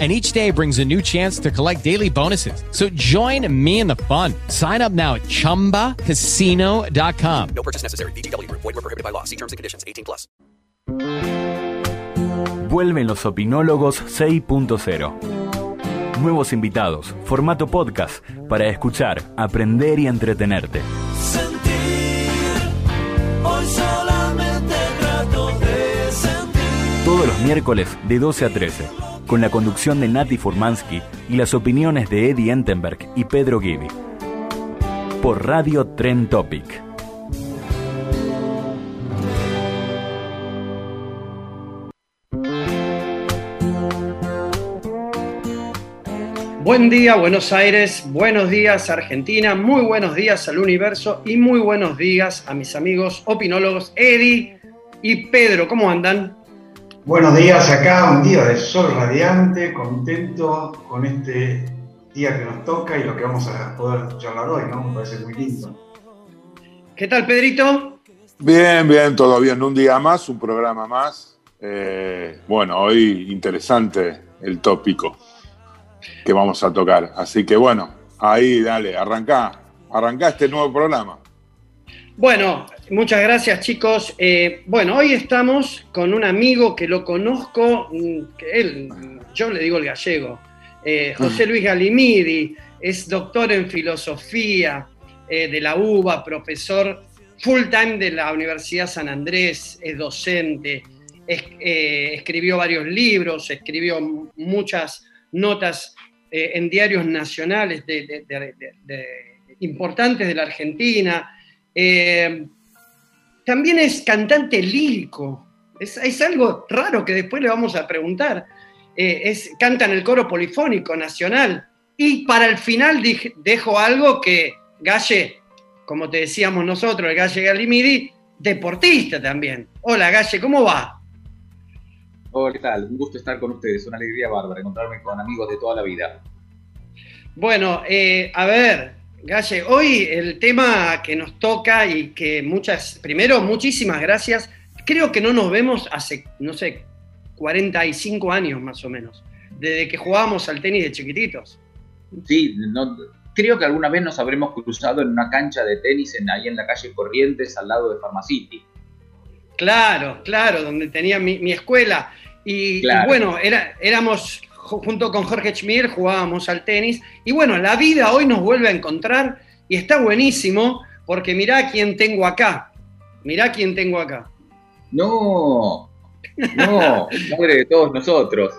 and each day brings a new chance to collect daily bonuses. So join me in the fun. Sign up now at ChumbaCasino.com. No purchase necessary. BGW. Void were prohibited by law. See terms and conditions. 18 plus. Vuelven los opinólogos 6.0. Nuevos invitados, formato podcast para escuchar, aprender y entretenerte. Todos los miércoles de 12 a 13, con la conducción de Nati Furmansky y las opiniones de Eddie Entenberg y Pedro Gibi. Por Radio Tren Topic. Buen día Buenos Aires, buenos días Argentina, muy buenos días al universo y muy buenos días a mis amigos opinólogos Eddie y Pedro. ¿Cómo andan? Buenos días acá, un día de sol radiante, contento con este día que nos toca y lo que vamos a poder charlar hoy, ¿no? Me parece muy lindo. ¿Qué tal Pedrito? Bien, bien, todo bien. Un día más, un programa más. Eh, bueno, hoy interesante el tópico que vamos a tocar. Así que bueno, ahí dale, arrancá, arrancá este nuevo programa. Bueno, muchas gracias chicos. Eh, bueno, hoy estamos con un amigo que lo conozco, mm, que él, yo le digo el gallego, eh, José Luis Galimidi, es doctor en filosofía eh, de la UBA, profesor full time de la Universidad San Andrés, es docente, es- escribió varios libros, escribió muchas notas en diarios nacionales de- de- de- de- de- importantes de la Argentina. Eh, también es cantante lírico. Es, es algo raro que después le vamos a preguntar. Eh, es, canta en el coro polifónico nacional. Y para el final dije- dejo algo que Galle, como te decíamos nosotros, el Galle Galimidi, deportista también. Hola Galle, ¿cómo va? Hola, ¿qué tal? Un gusto estar con ustedes, una alegría bárbara encontrarme con amigos de toda la vida. Bueno, eh, a ver, Galle, hoy el tema que nos toca y que muchas, primero, muchísimas gracias. Creo que no nos vemos hace, no sé, 45 años más o menos, desde que jugábamos al tenis de chiquititos. Sí, no- creo que alguna vez nos habremos cruzado en una cancha de tenis en, ahí en la calle Corrientes, al lado de Pharmacity. Claro, claro, donde tenía mi, mi escuela. Y, y bueno, era, éramos, junto con Jorge Schmier, jugábamos al tenis. Y bueno, la vida hoy nos vuelve a encontrar y está buenísimo porque mirá quién tengo acá. Mirá quién tengo acá. No, no, el padre de todos nosotros.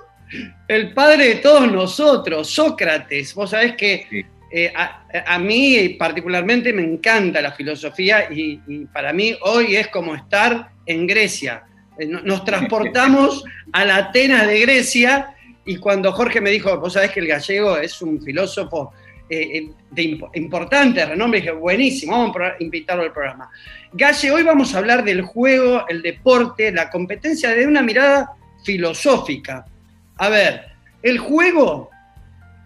El padre de todos nosotros, Sócrates. Vos sabés que Sí. eh, a, a mí particularmente me encanta la filosofía y, y para mí hoy es como estar en Grecia. Eh, no- Nos transportamos a la Atenas de Grecia y cuando Jorge me dijo, vos sabés que el gallego es un filósofo eh, eh, de impo- importante renombre, dije, buenísimo, vamos a invitarlo al programa. Galle, hoy vamos a hablar del juego, el deporte, la competencia de una mirada filosófica. A ver, el juego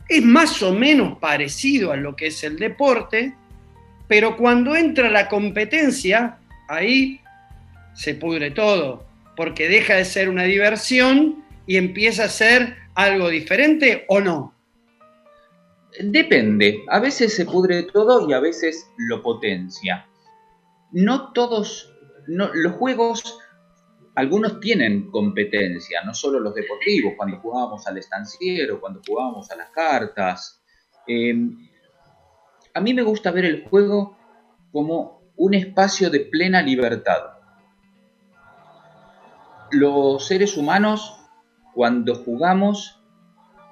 es más o menos parecido a lo que es el deporte, pero cuando entra la competencia, ahí se pudre todo, porque deja de ser una diversión y empieza a ser algo diferente o no. Depende, a veces se pudre todo y a veces lo potencia. No todos, los juegos, algunos tienen competencia, no solo los deportivos, cuando jugábamos al estanciero, cuando jugábamos a las cartas. Eh, a mí me gusta ver el juego como un espacio de plena libertad. Los seres humanos, cuando jugamos,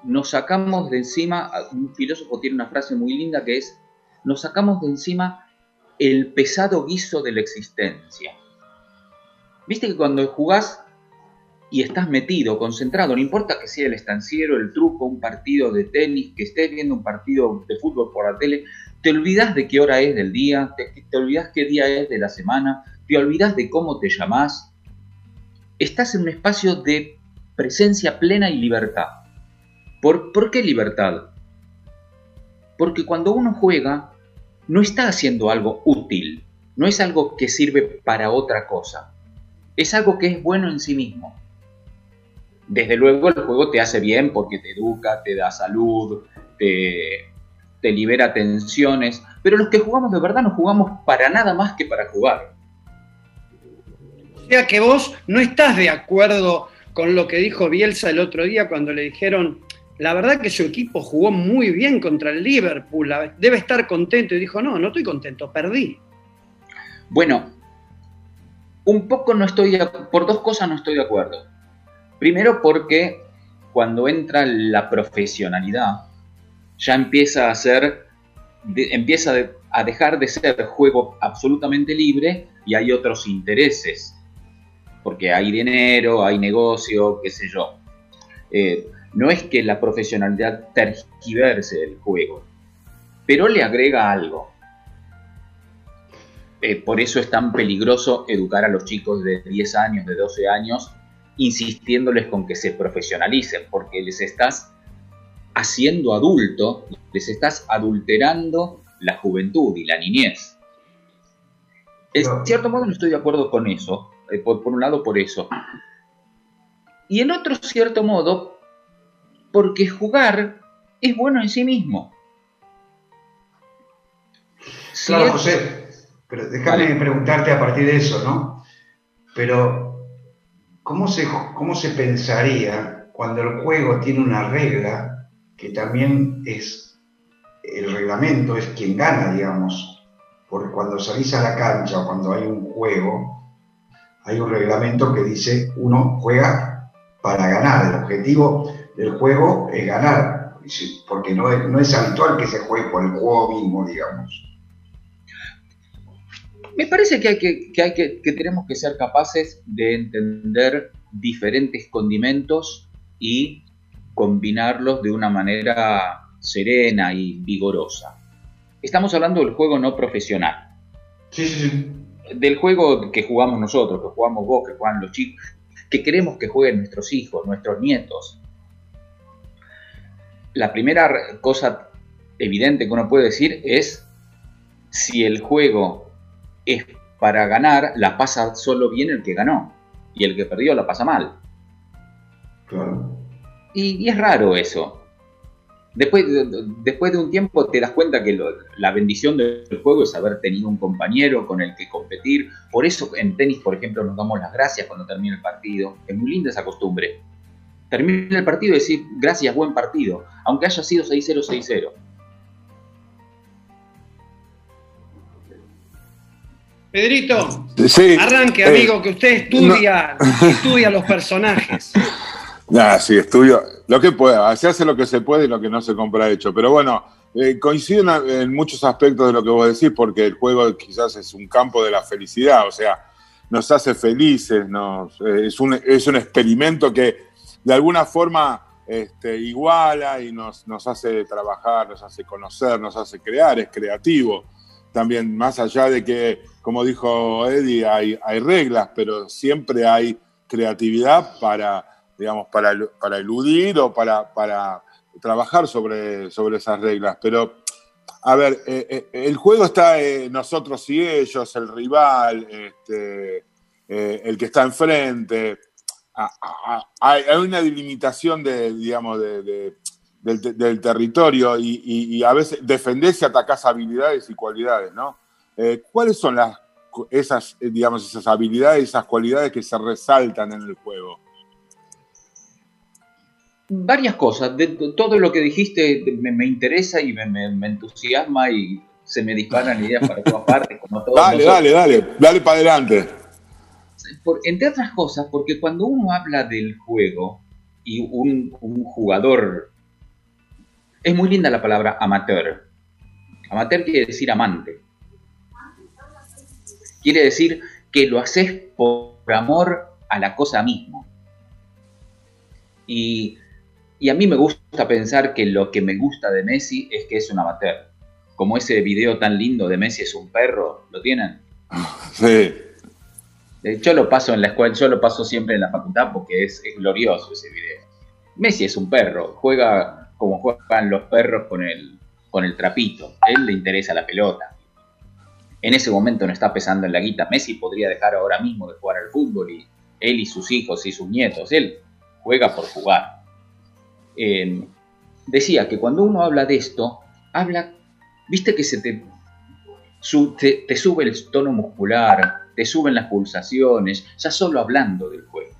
nos sacamos de encima, un filósofo tiene una frase muy linda que es, nos sacamos de encima el pesado guiso de la existencia. Viste que cuando jugás y estás metido, concentrado, no importa que sea el estanciero, el truco, un partido de tenis, que estés viendo un partido de fútbol por la tele, te olvidas de qué hora es del día, te, te olvidas qué día es de la semana, te olvidas de cómo te llamás, estás en un espacio de presencia plena y libertad. ¿Por, ¿Por qué libertad? Porque cuando uno juega, no está haciendo algo útil, no es algo que sirve para otra cosa, es algo que es bueno en sí mismo. Desde luego el juego te hace bien porque te educa, te da salud, te, te libera tensiones, pero los que jugamos de verdad no jugamos para nada más que para jugar. O sea que vos no estás de acuerdo con lo que dijo Bielsa el otro día cuando le dijeron, la verdad que su equipo jugó muy bien contra el Liverpool, debe estar contento. Y dijo, no, no estoy contento, perdí. Bueno, un poco no estoy, de- por dos cosas no estoy de acuerdo. Primero porque cuando entra la profesionalidad, ya empieza a ser, empieza a dejar de ser juego absolutamente libre y hay otros intereses. Porque hay dinero, hay negocio, qué sé yo. Eh, no es que la profesionalidad tergiverse el juego, pero le agrega algo. Eh, por eso es tan peligroso educar a los chicos de 10 años, de 12 años, insistiéndoles con que se profesionalicen, porque les estás haciendo adulto, les estás adulterando la juventud y la niñez. En cierto modo no estoy de acuerdo con eso, eh, por, por un lado por eso. Y en otro cierto modo, porque jugar es bueno en sí mismo. Si Claro, es- José, pero déjame preguntarte a partir de eso, ¿no? Pero, ¿cómo se, ¿cómo se pensaría cuando el juego tiene una regla que también es, el reglamento es quien gana, digamos? Porque cuando salís a la cancha o cuando hay un juego, hay un reglamento que dice uno juega para ganar. El objetivo del juego es ganar, porque no es, no es habitual que se juegue por el juego mismo, digamos. Me parece que, hay que, que hay que, que tenemos que ser capaces de entender diferentes condimentos y combinarlos de una manera serena y vigorosa. Estamos hablando del juego no profesional, Sí, sí, sí. Del juego que jugamos nosotros, que jugamos vos, que juegan los chicos, que queremos que jueguen nuestros hijos, nuestros nietos. La primera cosa evidente que uno puede decir es si el juego es para ganar, la pasa solo bien el que ganó y el que perdió la pasa mal. Claro. Y, y es raro eso. Después, de- después de un tiempo te das cuenta que lo- la bendición del juego es haber tenido un compañero con el que competir. Por eso en tenis, por ejemplo, nos damos las gracias cuando termina el partido. Es muy linda esa costumbre. Termina el partido y decir gracias, buen partido, aunque haya sido 6-0, 6-0. Pedrito, Sí. arranque, eh, amigo, que usted estudia, estudia los personajes. Sí, estudio lo que pueda, se hace lo que se puede y lo que no se compra hecho. Pero bueno, eh, coincido en, muchos aspectos de lo que vos decís, porque el juego quizás es un campo de la felicidad, o sea, nos hace felices, eh, es, un, es un experimento que de alguna forma este, iguala y nos, nos hace trabajar, nos hace conocer, nos hace crear, es creativo. También, más allá de que, como dijo Eddie, hay, hay reglas, pero siempre hay creatividad para digamos, para, para eludir o para, para trabajar sobre, sobre esas reglas. Pero, a ver, eh, eh, el juego está nosotros y ellos, el rival, este, eh, el que está enfrente. Hay, una delimitación de, digamos, de- de- del, te- del territorio y, a veces defendés y atacás habilidades y cualidades, ¿no? ¿Cuáles son las, esas, digamos, esas habilidades, esas cualidades que se resaltan en el juego? Varias cosas, de todo lo que dijiste me, me interesa y me, me- me entusiasma y se me disparan ideas para todas partes, como todos Dale, nosotros. dale, dale, dale para adelante. Por- entre otras cosas, porque cuando uno habla del juego y un, un jugador, es muy linda la palabra amateur. Amateur quiere decir amante. Quiere decir que lo haces por amor a la cosa misma. Y, y a mí me gusta pensar que lo que me gusta de Messi es que es un amateur. Como ese video tan lindo de Messi es un perro, ¿lo tienen? Sí. Eh, Yo lo paso en la escuela, yo lo paso siempre en la facultad porque es, es glorioso ese video. Messi es un perro, juega como juegan los perros con el, con el trapito. A él le interesa la pelota. En ese momento no está pesando en la guita. Messi podría dejar ahora mismo de jugar al fútbol y él y sus hijos y sus nietos. Él juega por jugar. Eh, decía que cuando uno habla de esto, habla, viste que se te, te sube el tono muscular, te suben las pulsaciones, ya solo hablando del juego.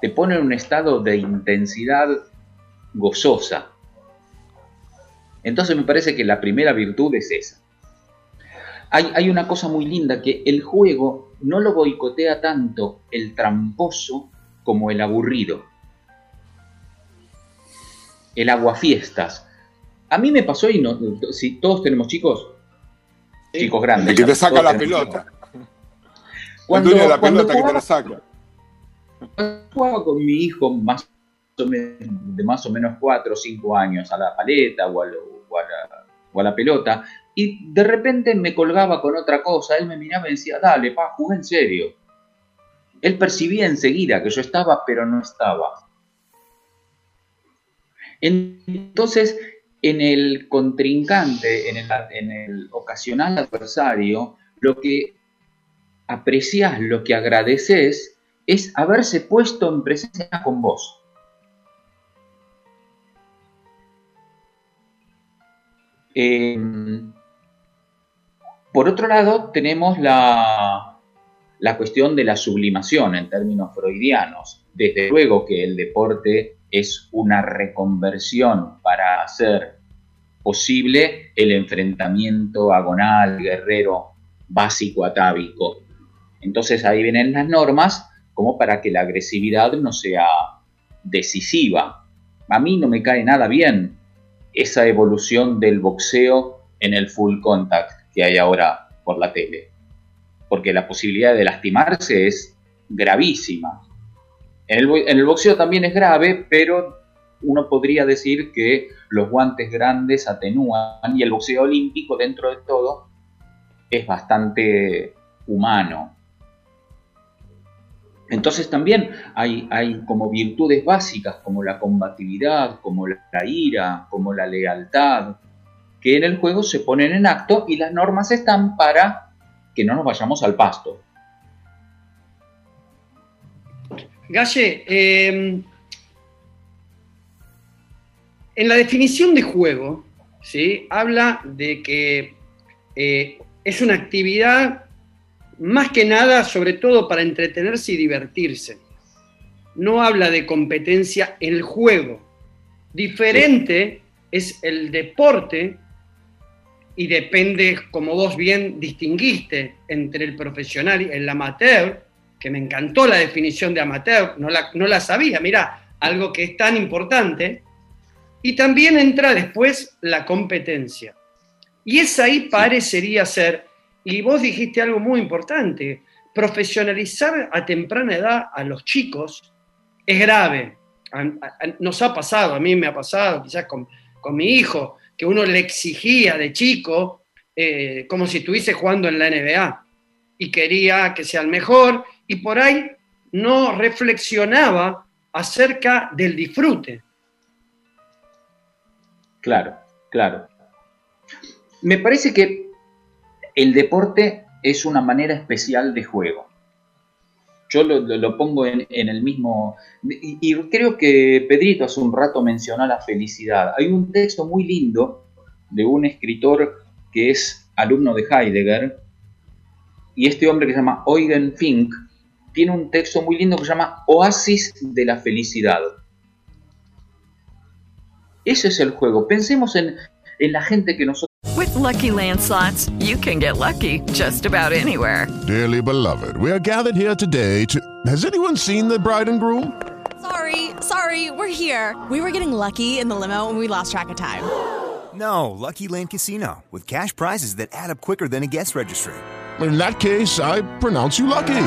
Te pone en un estado de intensidad gozosa. Entonces me parece que la primera virtud es esa. Hay, hay una cosa muy linda que el juego no lo boicotea tanto el tramposo como el aburrido. El aguafiestas. A mí me pasó y no, si todos tenemos chicos, chicos grandes. El que te saca la pelota. Cuando, la cuando pelota que te jugaba- la saca. jugaba con mi hijo más o menos- de más o menos 4 o 5 años a la paleta o a, lo- o a la, o a la pelota y de repente me colgaba con otra cosa, él me miraba y decía, dale, pa, jugué en serio. Él percibía enseguida que yo estaba, pero no estaba. Entonces, en el contrincante, en el, ocasional adversario, lo que apreciás, lo que agradeces, es haberse puesto en presencia con vos. Eh, por otro lado, tenemos la, la cuestión de la sublimación en términos freudianos. Desde luego que el deporte es una reconversión para hacer posible el enfrentamiento agonal, guerrero, básico, atávico. Entonces ahí vienen las normas como para que la agresividad no sea decisiva. A mí no me cae nada bien esa evolución del boxeo en el full contact que hay ahora por la tele. Porque la posibilidad de lastimarse es gravísima. En el, boxeo también es grave, pero uno podría decir que los guantes grandes atenúan y el boxeo olímpico dentro de todo es bastante humano. Entonces también hay, hay como virtudes básicas como la combatividad, como la ira, como la lealtad, que en el juego se ponen en acto y las normas están para que no nos vayamos al pasto. Galle, eh, en la definición de juego, ¿sí? habla de que eh, es una actividad más que nada, sobre todo para entretenerse y divertirse. No habla de competencia en el juego. Diferente es el deporte y depende, como vos bien distinguiste, entre el profesional y el amateur, que me encantó la definición de amateur, no la, no la sabía, mirá, algo que es tan importante. Y también entra después la competencia. Y esa ahí parecería ser, y vos dijiste algo muy importante, profesionalizar a temprana edad a los chicos es grave. Nos ha pasado, a mí me ha pasado, quizás con, con mi hijo, que uno le exigía de chico eh, como si estuviese jugando en la NBA y quería que sea el mejor y por ahí no reflexionaba acerca del disfrute. Claro, claro. Me parece que el deporte es una manera especial de juego. Yo lo, lo- pongo en, en el mismo... Y, y creo que Pedrito hace un rato mencionó la felicidad. Hay un texto muy lindo de un escritor que es alumno de Heidegger, y este hombre que se llama Eugen Fink, tiene un texto muy lindo que se llama Oasis de la Felicidad. Ese es el juego. Pensemos en, en la gente que nosotros With Lucky Land slots, you can get lucky just about anywhere. Dearly beloved, we are gathered here today to. Has anyone seen the bride and groom? Sorry, sorry, we're here. We were getting lucky in the limo and we lost track of time. No, Lucky Land Casino, with cash prizes that add up quicker than a guest registry. In that case, I pronounce you lucky.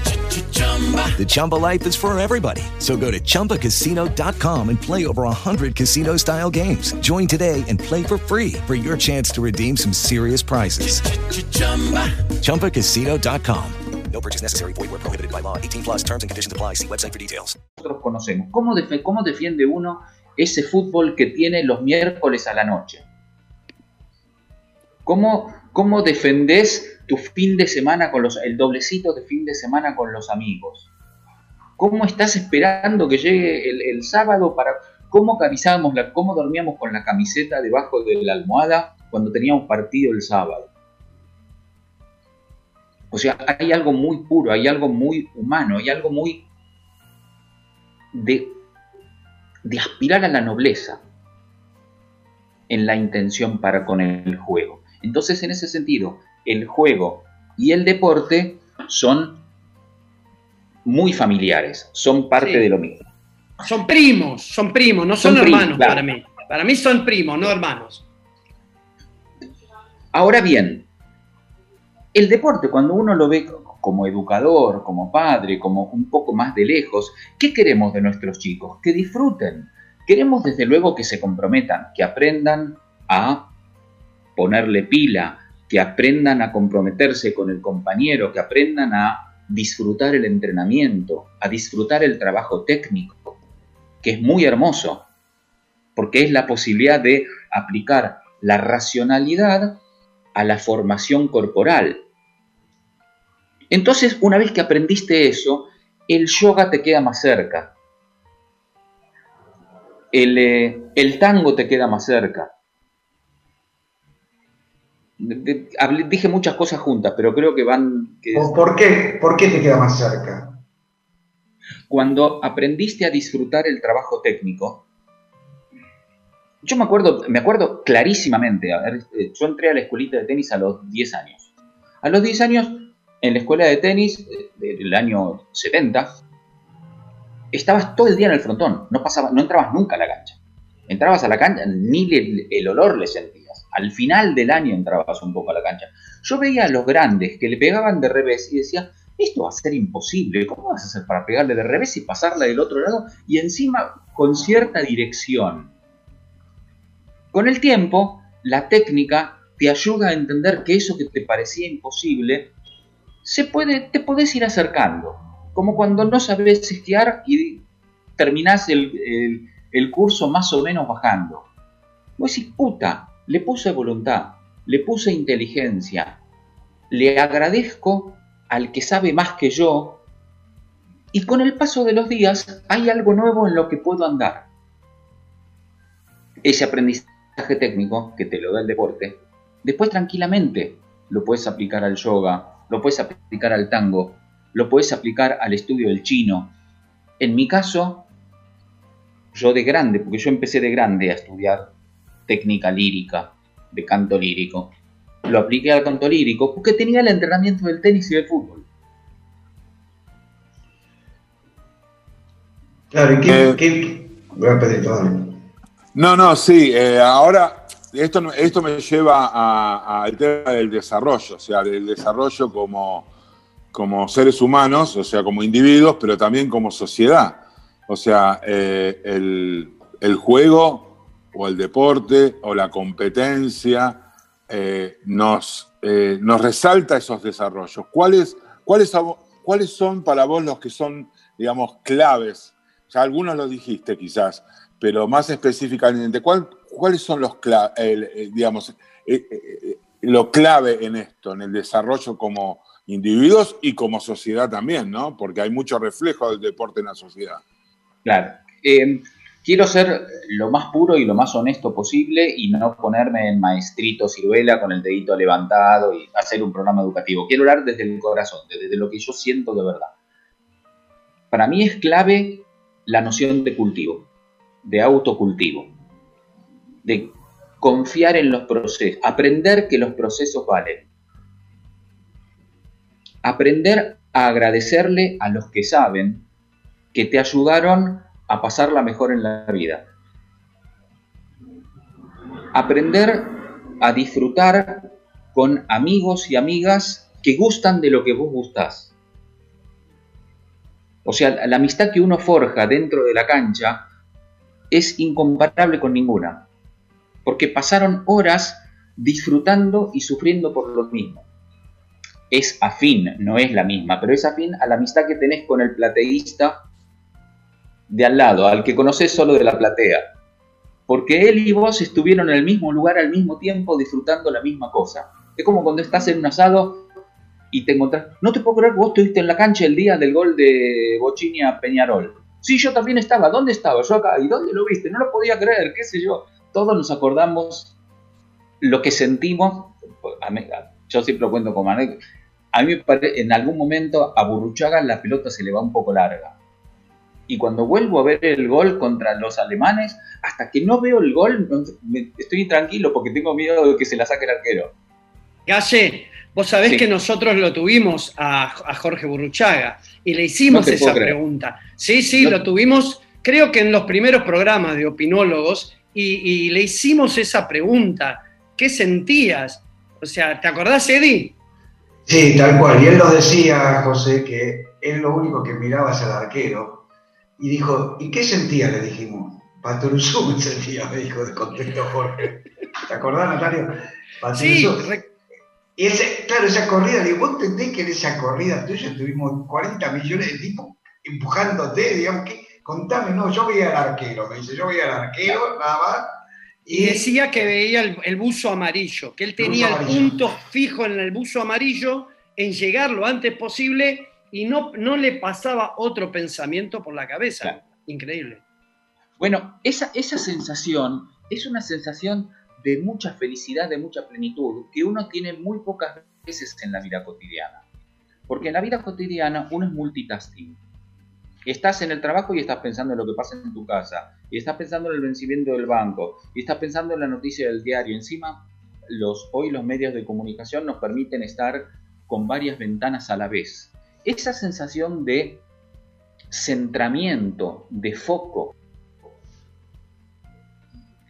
The Chumba life is for everybody. So go to ChumbaCasino.com and play over 100 casino style games. Join today and play for free for your chance to redeem some serious prizes. ChumbaCasino.com. No purchase necessary. Void where prohibited by law. 18 plus terms and conditions apply. See website for details. nosotros conocemos. ¿Cómo, defe- ¿Cómo defiende uno ese fútbol que tiene los miércoles a la noche? ¿Cómo, cómo defendés tu fin de semana con los, el doblecito de fin de semana con los amigos? ¿Cómo estás esperando que llegue el, sábado para... ¿Cómo camisábamos la, cómo dormíamos con la camiseta debajo de la almohada cuando teníamos partido el sábado? O sea, hay algo muy puro, hay algo muy humano, hay algo muy de, de aspirar a la nobleza en la intención para con el juego. Entonces, en ese sentido, el juego y el deporte son muy familiares, son parte Sí. de lo mismo. Son primos, son primos, no son, Son primos, hermanos claro. para mí. Para mí son primos, no hermanos. Ahora bien, el deporte, cuando uno lo ve como educador, como padre, como un poco más de lejos, ¿qué queremos de nuestros chicos? Que disfruten. Queremos desde luego que se comprometan, que aprendan a ponerle pila, que aprendan a comprometerse con el compañero, que aprendan a disfrutar el entrenamiento, a disfrutar el trabajo técnico, que es muy hermoso, porque es la posibilidad de aplicar la racionalidad a la formación corporal. Entonces, una vez que aprendiste eso, el yoga te queda más cerca. El, eh, el tango te queda más cerca. De- de- hablé- dije muchas cosas juntas, pero creo que van... que- ¿Por, qué, ¿Por qué te queda más cerca? cuando aprendiste a disfrutar el trabajo técnico, yo me acuerdo, me acuerdo clarísimamente, a ver, eh, yo entré a la escuelita de tenis a los 10 años. A los 10 años, en la escuela de tenis eh, del año 70, estabas todo el día en el frontón, no, pasaba, no entrabas nunca a la cancha. Entrabas a la cancha, ni el olor le sentías. Al final del año entrabas un poco a la cancha. Yo veía a los grandes que le pegaban de revés y decía, esto va a ser imposible, ¿cómo vas a hacer para pegarle de revés y pasarla del otro lado? Y encima con cierta dirección. Con el tiempo, la técnica te ayuda a entender que eso que te parecía imposible, se puede, te podés ir acercando. Como cuando no sabes esquiar y terminás el, curso más o menos bajando. Vos decís, puta, le puse voluntad, le puse inteligencia, le agradezco al que sabe más que yo, y con el paso de los días hay algo nuevo en lo que puedo andar. Ese aprendizaje técnico que te lo da el deporte, después tranquilamente lo puedes aplicar al yoga, lo puedes aplicar al tango, lo puedes aplicar al estudio del chino. En mi caso, yo de grande, porque yo empecé de grande a estudiar técnica lírica, de canto lírico, lo apliqué al canto lírico porque tenía el entrenamiento del tenis y del fútbol. Claro, ¿y qué, Eh, qué- Voy a pedir todo. No, no, sí. eh, ahora, esto, esto me lleva a- al tema del desarrollo, o sea, del desarrollo como, como seres humanos, o sea, como individuos, pero también como sociedad. O sea, eh, el, el juego o el deporte o la competencia eh, nos, eh, nos resalta esos desarrollos. ¿Cuáles, cuáles, a vo- ¿Cuáles son para vos los que son, digamos, claves? Ya algunos lo dijiste quizás, pero más específicamente, ¿cuál- ¿cuáles son los cla- el, eh, digamos, eh, lo clave en esto, en el desarrollo como individuos y como sociedad también, ¿no? Porque hay mucho reflejo del deporte en la sociedad. Claro. Quiero ser lo más puro y lo más honesto posible y no ponerme en maestrito ciruela con el dedito levantado y hacer un programa educativo. Quiero hablar desde el corazón, desde lo que yo siento de verdad. Para mí es clave la noción de cultivo, de autocultivo, de confiar en los procesos, aprender que los procesos valen, aprender a agradecerle a los que saben que te ayudaron a pasarla mejor en la vida. Aprender a disfrutar con amigos y amigas que gustan de lo que vos gustás. O sea, la amistad que uno forja dentro de la cancha es incomparable con ninguna, porque pasaron horas disfrutando y sufriendo por lo mismo. Es afín, no es la misma, pero es afín a la amistad que tenés con el plateísta de al lado, al que conoces solo de la platea. Porque él y vos estuvieron en el mismo lugar al mismo tiempo disfrutando la misma cosa. Es como cuando estás en un asado y te encontrás. No te puedo creer que vos estuviste en la cancha el día del gol de Bochini a Peñarol. Sí, yo también estaba. ¿Dónde estaba? Yo acá. ¿Y dónde lo viste? No lo podía creer, qué sé yo. Todos nos acordamos lo que sentimos. Yo siempre lo cuento como anécdota. A mí en algún momento a Burruchaga la pelota se le va un poco larga. Y cuando vuelvo a ver el gol contra los alemanes, hasta que no veo el gol, estoy tranquilo porque tengo miedo de que se la saque el arquero. Galle, vos sabés que nosotros lo tuvimos a, Jorge Burruchaga y le hicimos esa pregunta. Sí, sí, lo tuvimos, creo que en los primeros programas de opinólogos y, le hicimos esa pregunta. ¿Qué sentías? O sea, ¿te acordás, Eddie? Sí, tal cual. Y él nos decía, José, que él lo único que miraba es al arquero. Y dijo, ¿y qué sentía? Le dijimos. Patrusú sentía, me dijo, de contexto Jorge. ¿Te acordás, Natalia? Sí, y ese, claro, esa corrida, digo, vos entendés que en esa corrida tuya tuvimos 40 millones de tipos empujándote, digamos, que contame, no, yo veía al arquero, me dice, yo veía al arquero, nada más. Y, decía que veía el, buzo amarillo, que él tenía el, punto fijo en el buzo amarillo, en llegar lo antes posible y no, no le pasaba otro pensamiento por la cabeza. Increíble. Bueno, esa, esa sensación es una sensación de mucha felicidad, de mucha plenitud, que uno tiene muy pocas veces en la vida cotidiana. Porque en la vida cotidiana uno es multitasking. Estás en el trabajo y estás pensando en lo que pasa en tu casa, y estás pensando en el vencimiento del banco, y estás pensando en la noticia del diario. Encima, los, hoy los medios de comunicación nos permiten estar con varias ventanas a la vez. Esa sensación de centramiento, de foco,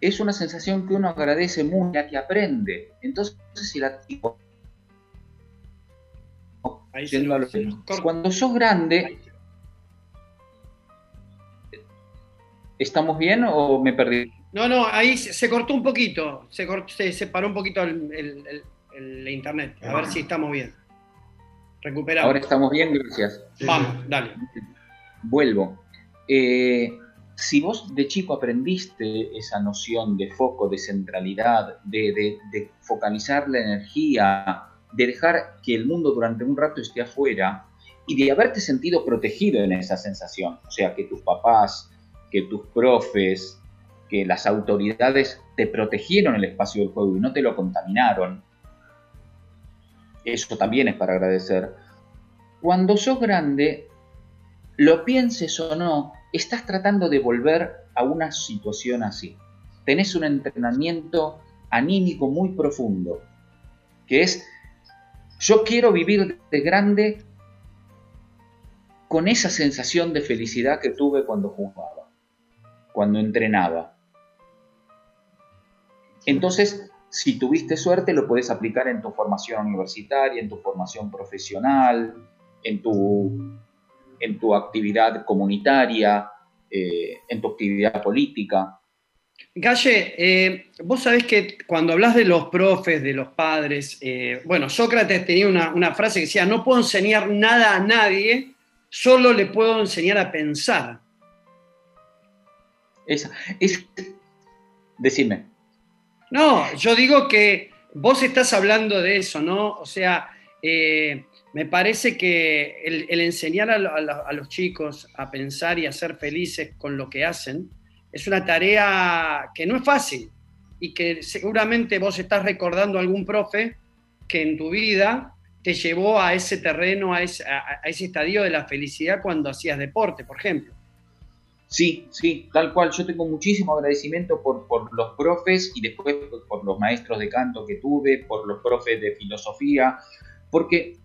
es una sensación que uno agradece mucho, que aprende. Entonces, si la cuando sos grande, ¿estamos bien o me perdí? No, no, ahí se cortó un poquito, se, se separó un poquito el, internet. A ver si estamos bien. Recuperamos. Ahora estamos bien, gracias. Vamos, dale. Vuelvo. Eh, si vos de chico aprendiste esa noción de foco, de centralidad, de, focalizar la energía, de dejar que el mundo durante un rato esté afuera y de haberte sentido protegido en esa sensación, o sea, que tus papás, que tus profes, que las autoridades te protegieron el espacio del juego y no te lo contaminaron, eso también es para agradecer. Cuando sos grande, lo pienses o no, estás tratando de volver a una situación así. Tenés un entrenamiento anímico muy profundo, que es, yo quiero vivir de grande con esa sensación de felicidad que tuve cuando jugaba, cuando entrenaba. Entonces, si tuviste suerte, lo puedes aplicar en tu formación universitaria, en tu formación profesional, en tu en tu actividad comunitaria, eh, en tu actividad política. Galle, eh, vos sabés que cuando hablas de los profes, de los padres, eh, bueno, Sócrates tenía una, frase que decía, no puedo enseñar nada a nadie, solo le puedo enseñar a pensar. Esa, es, decime. No, yo digo que vos estás hablando de eso, ¿no? O sea, me parece que el, enseñar a, los chicos a pensar y a ser felices con lo que hacen es una tarea que no es fácil y que seguramente vos estás recordando a algún profe que en tu vida te llevó a ese terreno, a ese, estadio de la felicidad cuando hacías deporte, por ejemplo. Sí, sí, tal cual. Yo tengo muchísimo agradecimiento por, por, los profes y después por los maestros de canto que tuve, por los profes de filosofía, porque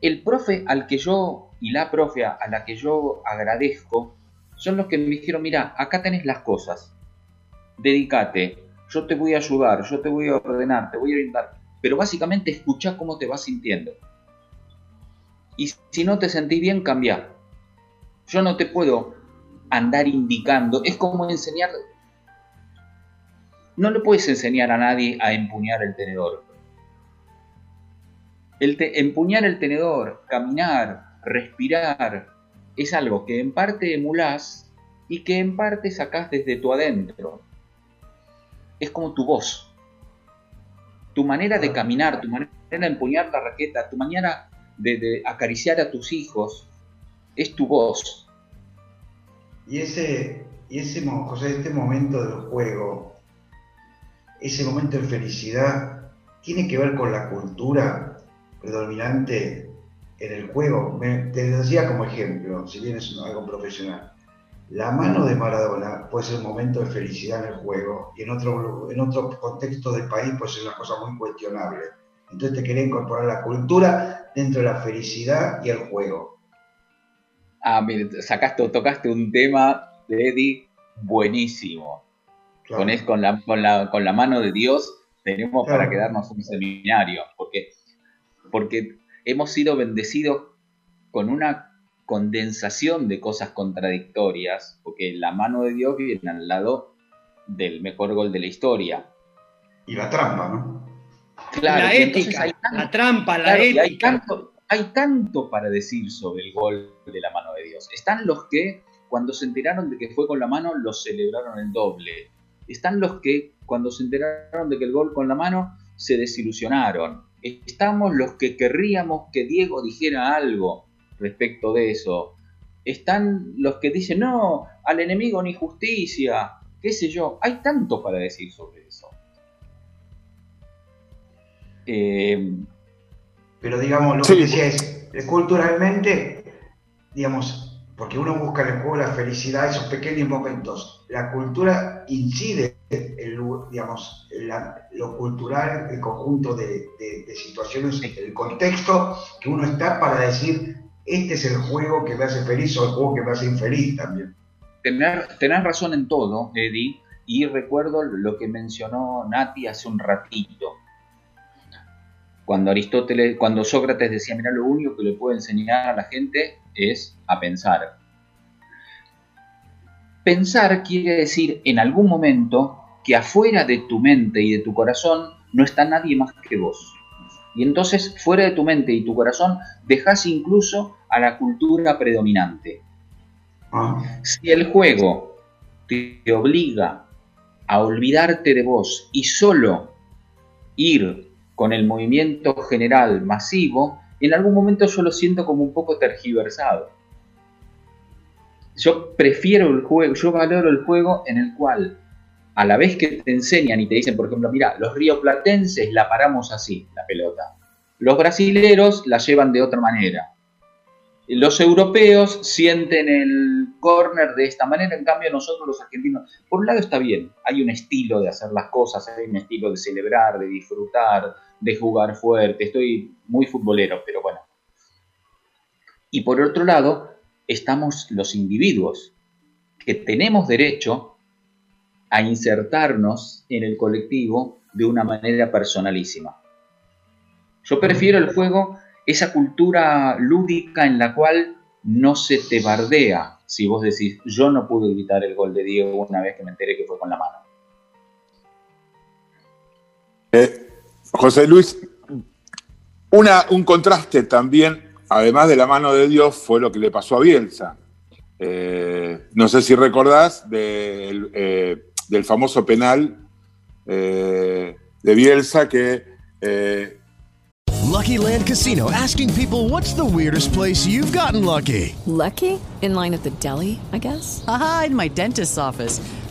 El profe al que yo, y la profe a la que yo agradezco, son los que me dijeron, mira, acá tenés las cosas, dedícate, yo te voy a ayudar, yo te voy a ordenar, te voy a orientar, pero básicamente escucha cómo te vas sintiendo. Y si no te sentís bien, cambia. Yo no te puedo andar indicando, es como enseñar... No le puedes enseñar a nadie a empuñar el tenedor. El empuñar el tenedor, caminar, respirar, es algo que en parte emulás y que en parte sacás desde tu adentro. Es como tu voz. Tu manera de caminar, tu manera de empuñar la raqueta, tu manera de acariciar a tus hijos, es tu voz. Y ese, y ese mo- José, este momento del juego, ese momento de felicidad, tiene que ver con la cultura predominante en el juego. Me- te decía como ejemplo, si bien es algo profesional, la mano de Maradona puede ser un momento de felicidad en el juego y en otro, en otro contexto del país puede ser una cosa muy cuestionable. Entonces te quería incorporar la cultura dentro de la felicidad y el juego. Ah, mire, sacaste, tocaste un tema de Eddie buenísimo. Con, es, con, la, con, la, con la mano de Dios tenemos Claro. para quedarnos un seminario, porque, porque hemos sido bendecidos con una condensación de cosas contradictorias, porque la mano de Dios viene al lado del mejor gol de la historia. Y la trampa, ¿no? Claro, la ética, hay tanto- la trampa, la Claro, y hay ética. tanto, hay tanto para decir sobre el gol de la mano de Dios. Están los que, cuando se enteraron de que fue con la mano, lo celebraron el doble. Están los que, cuando se enteraron de que el gol con la mano, se desilusionaron. Estamos los que querríamos que Diego dijera algo respecto de eso. Están los que dicen, no, al enemigo ni justicia, qué sé yo. Hay tanto para decir sobre eso. Eh, Pero digamos, lo Sí. que decía es, eh, culturalmente, digamos, porque uno busca en el juego la felicidad, esos pequeños momentos. La cultura incide en lo- digamos, en la- lo cultural, el conjunto de, de- de situaciones, el contexto que uno está para decir, este es el juego que me hace feliz o el juego que me hace infeliz también. Tener, tenés razón en todo, Eddie, y recuerdo lo que mencionó Nati hace un ratito. Cuando Aristóteles, cuando Sócrates decía, mira, lo único que le puedo enseñar a la gente es a pensar. Pensar quiere decir en algún momento que afuera de tu mente y de tu corazón no está nadie más que vos. Y entonces, fuera de tu mente y tu corazón, dejas incluso a la cultura predominante. Si el juego te obliga a olvidarte de vos y solo ir con el movimiento general masivo, en algún momento yo lo siento como un poco tergiversado. Yo prefiero el juego, yo valoro el juego en el cual a la vez que te enseñan y te dicen, por ejemplo, mira, los rioplatenses la paramos así, la pelota. Los brasileros la llevan de otra manera. Los europeos sienten el córner de esta manera, en cambio nosotros los argentinos, por un lado está bien, hay un estilo de hacer las cosas, hay un estilo de celebrar, de disfrutar, de jugar fuerte, estoy muy futbolero, pero bueno. Y por otro lado, estamos los individuos, que tenemos derecho a insertarnos en el colectivo de una manera personalísima. Yo prefiero el juego, esa cultura lúdica en la cual no se te bardea si vos decís, yo no pude evitar el gol de Diego una vez que me enteré que fue con la mano. Eh, José Luis, una, un contraste también, además de la mano de Dios, fue lo que le pasó a Bielsa. Eh, no sé si recordás del, eh, del famoso penal eh, de Bielsa que eh, Lucky Land Casino asking people what's the weirdest place you've gotten lucky? Lucky? In line at the deli, I guess? Aha, in my dentist's office.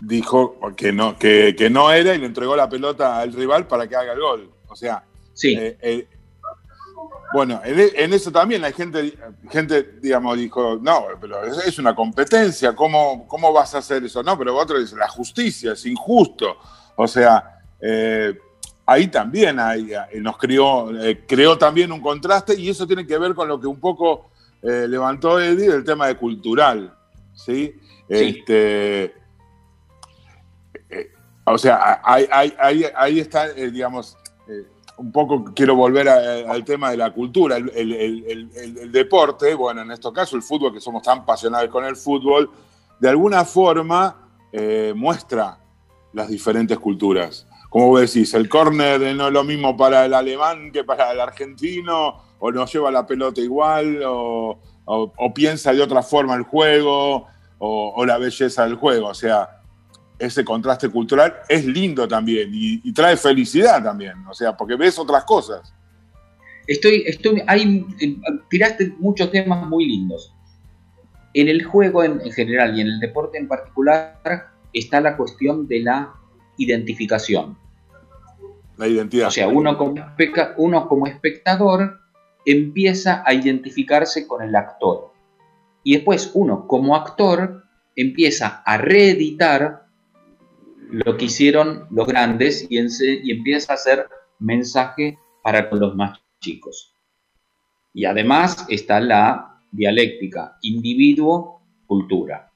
Dijo que no, que, que no era y le entregó la pelota al rival para que haga el gol. O sea, Sí. eh, eh, bueno, en, e- en eso también hay gente, gente, digamos, dijo, no, pero es, es una competencia, ¿cómo, ¿cómo vas a hacer eso? No, pero otro dice, la justicia es injusto. O sea, eh, ahí también hay, nos creó, eh, creó también un contraste y eso tiene que ver con lo que un poco levantó Eddie, el tema de cultural, ¿sí? Este, o sea, ahí, ahí- ahí- ahí está, eh, digamos, eh, un poco quiero volver a- al tema de la cultura, el, el- el- el- deporte, bueno, en este caso el fútbol, que somos tan pasionales con el fútbol, de alguna forma eh, muestra las diferentes culturas. Como vos decís, el córner no es lo mismo para el alemán que para el argentino, o no lleva la pelota igual, o, o- o piensa de otra forma el juego, o, o la belleza del juego. O sea, ese contraste cultural es lindo también y, y trae felicidad también, o sea, porque ves otras cosas. Estoy, estoy, hay, eh, tiraste muchos temas muy lindos. En el juego en, en general y en el deporte en particular está la cuestión de la identificación. La identidad. O sea, uno como, uno como espectador empieza a identificarse con el actor. Y después uno como actor empieza a reeditar lo que hicieron los grandes y, empieza a hacer mensaje para con los más chicos. Y además está la dialéctica individuo-cultura.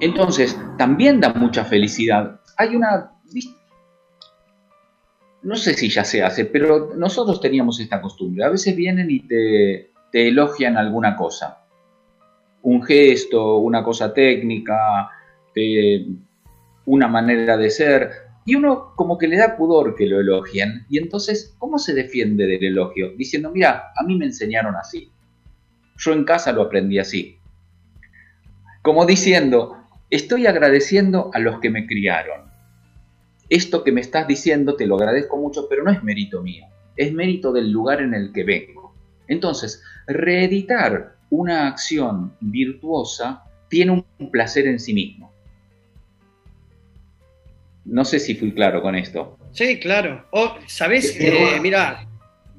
Entonces, también da mucha felicidad. Hay una... No sé si ya se hace, pero nosotros teníamos esta costumbre. A veces vienen y te elogian alguna cosa. Un gesto, una cosa técnica, te- una manera de ser. Y uno como que le da pudor que lo elogien. Y entonces, ¿cómo se defiende del elogio? Diciendo, mira, a mí me enseñaron así. Yo en casa lo aprendí así. Como diciendo, estoy agradeciendo a los que me criaron. Esto que me estás diciendo te lo agradezco mucho, pero no es mérito mío. Es mérito del lugar en el que vengo. Entonces, reeditar una acción virtuosa tiene un placer en sí mismo. No sé si fui claro con esto. Sí, claro. Oh, ¿Sabés? Eh, mira,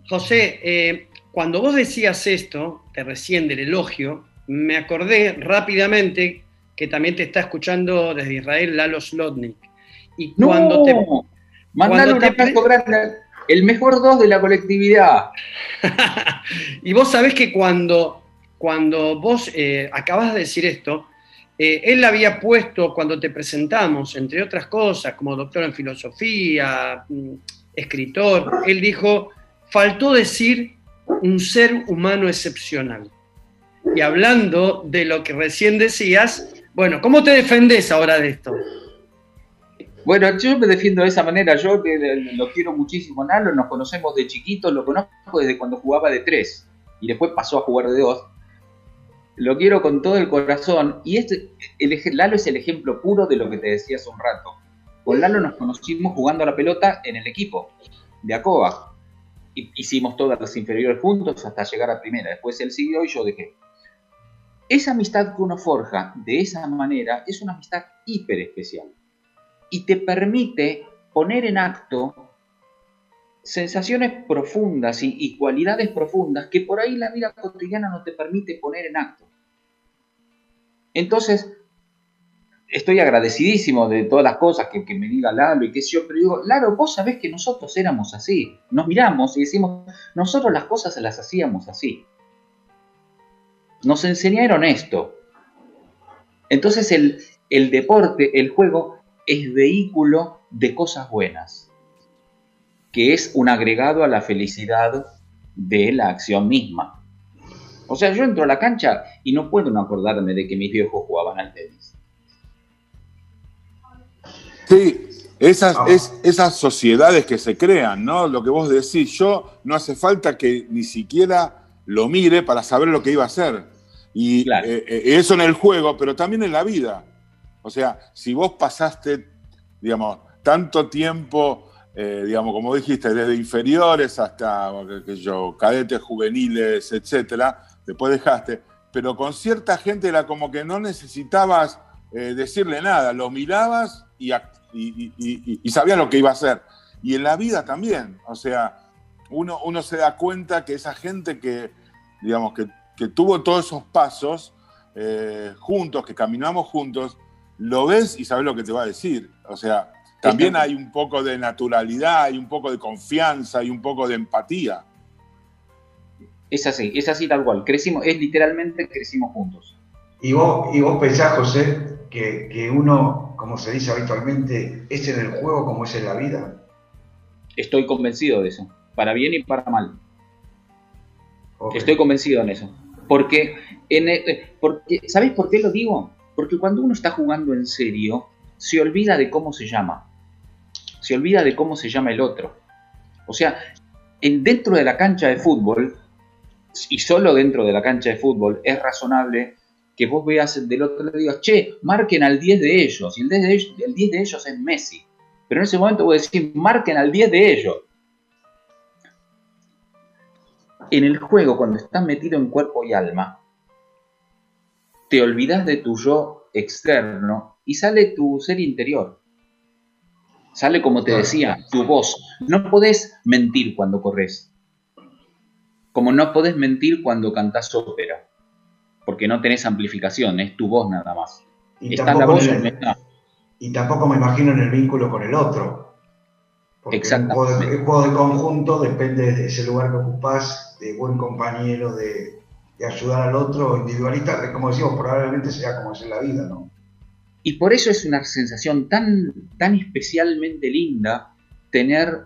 José, eh, cuando vos decías esto, de recién del elogio, me acordé rápidamente que también te está escuchando desde Israel Lalo Slotnik. Y No, cuando te. mandale un abrazo grande. El mejor dos de la colectividad. Y vos sabés que cuando, cuando vos eh, acabas de decir esto, eh, él había puesto, cuando te presentamos, entre otras cosas, como doctor en filosofía, mm, escritor, él dijo, faltó decir un ser humano excepcional. Y hablando de lo que recién decías, bueno, ¿cómo te defendés ahora de esto? Bueno, yo me defiendo de esa manera. Yo que lo quiero muchísimo, Nalo. Nos conocemos de chiquitos, lo conozco desde cuando jugaba de tres y después pasó a jugar de dos. Lo quiero con todo el corazón. Y este, el, Lalo es el ejemplo puro de lo que te decía hace un rato. Con Lalo nos conocimos jugando a la pelota en el equipo de Acoba. Hicimos todas las inferiores juntos hasta llegar a primera. Después él siguió y yo dejé. Esa amistad que uno forja de esa manera es una amistad hiper especial y te permite poner en acto sensaciones profundas y, cualidades profundas que por ahí la vida cotidiana no te permite poner en acto. Entonces, estoy agradecidísimo de todas las cosas que, que me diga Lalo y sé yo, pero digo, Lalo, vos sabés que nosotros éramos así. Nos miramos y decimos, nosotros las cosas las hacíamos así. Nos enseñaron esto. Entonces el, el deporte, el juego, es vehículo de cosas buenas, que es un agregado a la felicidad de la acción misma. O sea, yo entro a la cancha y no puedo no acordarme de que mis viejos jugaban al tenis. Sí, esas, es, esas sociedades que se crean, ¿no? Lo que vos decís, yo no hace falta que ni siquiera lo mire para saber lo que iba a hacer. Y eh, eh, eso en el juego, pero también en la vida. O sea, si vos pasaste, digamos, tanto tiempo, eh, digamos, como dijiste, desde inferiores hasta, sé yo, cadetes juveniles, etcétera, después dejaste, pero con cierta gente era como que no necesitabas decirle nada, lo mirabas y, y, sabías lo que iba a hacer. Y en la vida también, o sea, uno, uno se da cuenta que esa gente que, digamos, que, que tuvo todos esos pasos eh, juntos, que caminamos juntos, lo ves y sabes lo que te va a decir. O sea, también hay un poco de naturalidad, hay un poco de confianza, hay un poco de empatía. Es así, es así tal cual. Crecimos, es literalmente crecimos juntos. ¿Y vos, y vos pensás, José, que, que uno, como se dice habitualmente, es en el juego como es en la vida? Estoy convencido de eso, para bien y para mal. Estoy convencido en eso. Porque, en porque, ¿sabéis por qué lo digo? Porque cuando uno está jugando en serio, se olvida de cómo se llama. Se olvida de cómo se llama el otro. O sea, en, dentro de la cancha de fútbol, y solo dentro de la cancha de fútbol, es razonable que vos veas del otro lado y digas, che, marquen al 10 de ellos. Y el 10 de ellos, el 10 de ellos es Messi. Pero en ese momento voy a decir, marquen al 10 de ellos en el juego, cuando estás metido en cuerpo y alma, te olvidas de tu yo externo y sale tu ser interior. Sale, como te decía, tu voz. No podés mentir cuando corres. Como no podés mentir cuando cantás ópera. Porque no tenés amplificación, es tu voz nada más. Y, Está la voz y tampoco me imagino en el vínculo con el otro. Exactamente. El juego, de, conjunto depende de ese lugar que ocupás, de buen compañero, de, ayudar al otro, individualista, que como decimos, probablemente sea como es en la vida, ¿no? Y por eso es una sensación tan, tan especialmente linda tener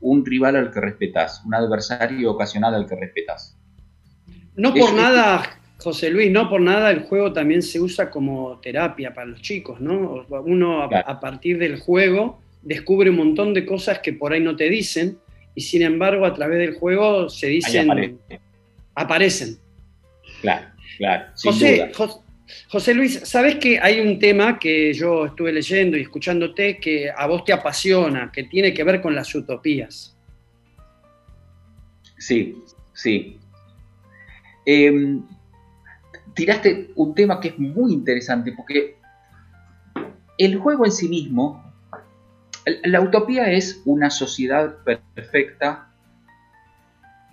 un rival al que respetas, un adversario ocasional al que respetas. No por nada, José Luis, no por nada el juego también se usa como terapia para los chicos, ¿no? Uno a partir del juego descubre un montón de cosas que por ahí no te dicen y sin embargo a través del juego se dicen, aparecen. Claro, claro. José, José Luis, ¿sabes que hay un tema que yo estuve leyendo y escuchándote que a vos te apasiona, que tiene que ver con las utopías? Sí, sí. Em, tiraste un tema que es muy interesante porque el juego en sí mismo la utopía es una sociedad perfecta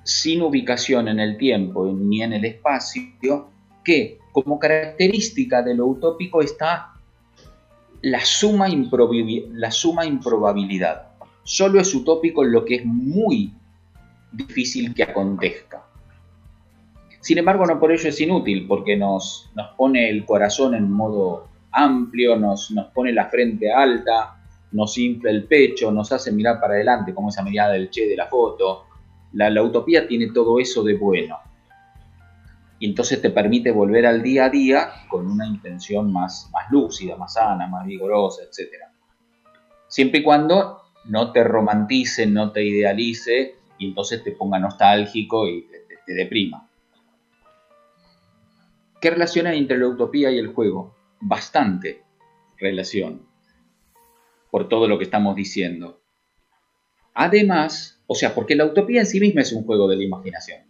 sin ubicación en el tiempo ni en el espacio, que como característica de lo utópico está la suma, la suma improbabilidad. Solo es utópico lo que es muy difícil que acontezca. Sin embargo, no por ello es inútil, porque nos, nos pone el corazón en modo amplio, nos, nos pone la frente alta, nos infla el pecho, nos hace mirar para adelante, como esa mirada del che de la foto. La, utopía tiene todo eso de bueno. Y entonces te permite volver al día a día con una intención más, más lúcida, más sana, más vigorosa, etc. Siempre y cuando no te romantice, no te idealice y entonces te ponga nostálgico y te, te deprima. ¿Qué relación hay entre la utopía y el juego? Bastante relación por todo lo que estamos diciendo. Además, o sea, porque la utopía en sí misma es un juego de la imaginación.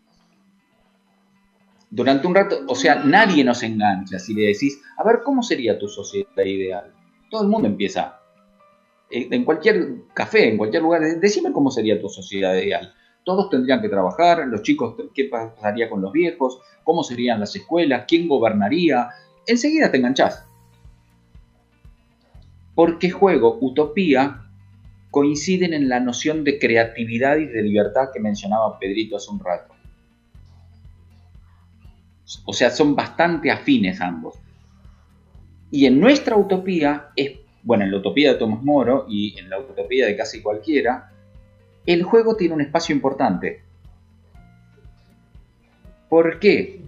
Durante un rato, o sea, nadie nos engancha si le decís, a ver, ¿cómo sería tu sociedad ideal? Todo el mundo empieza, eh, en cualquier café, en cualquier lugar, decime cómo sería tu sociedad ideal. Todos tendrían que trabajar, los chicos, ¿qué pasaría con los viejos? ¿Cómo serían las escuelas? ¿Quién gobernaría? Enseguida te enganchás porque juego, utopía, coinciden en la noción de creatividad y de libertad que mencionaba Pedrito hace un rato. O sea, son bastante afines ambos. Y en nuestra utopía, es, bueno, en la utopía de Tomás Moro y en la utopía de casi cualquiera, el juego tiene un espacio importante. ¿Por qué?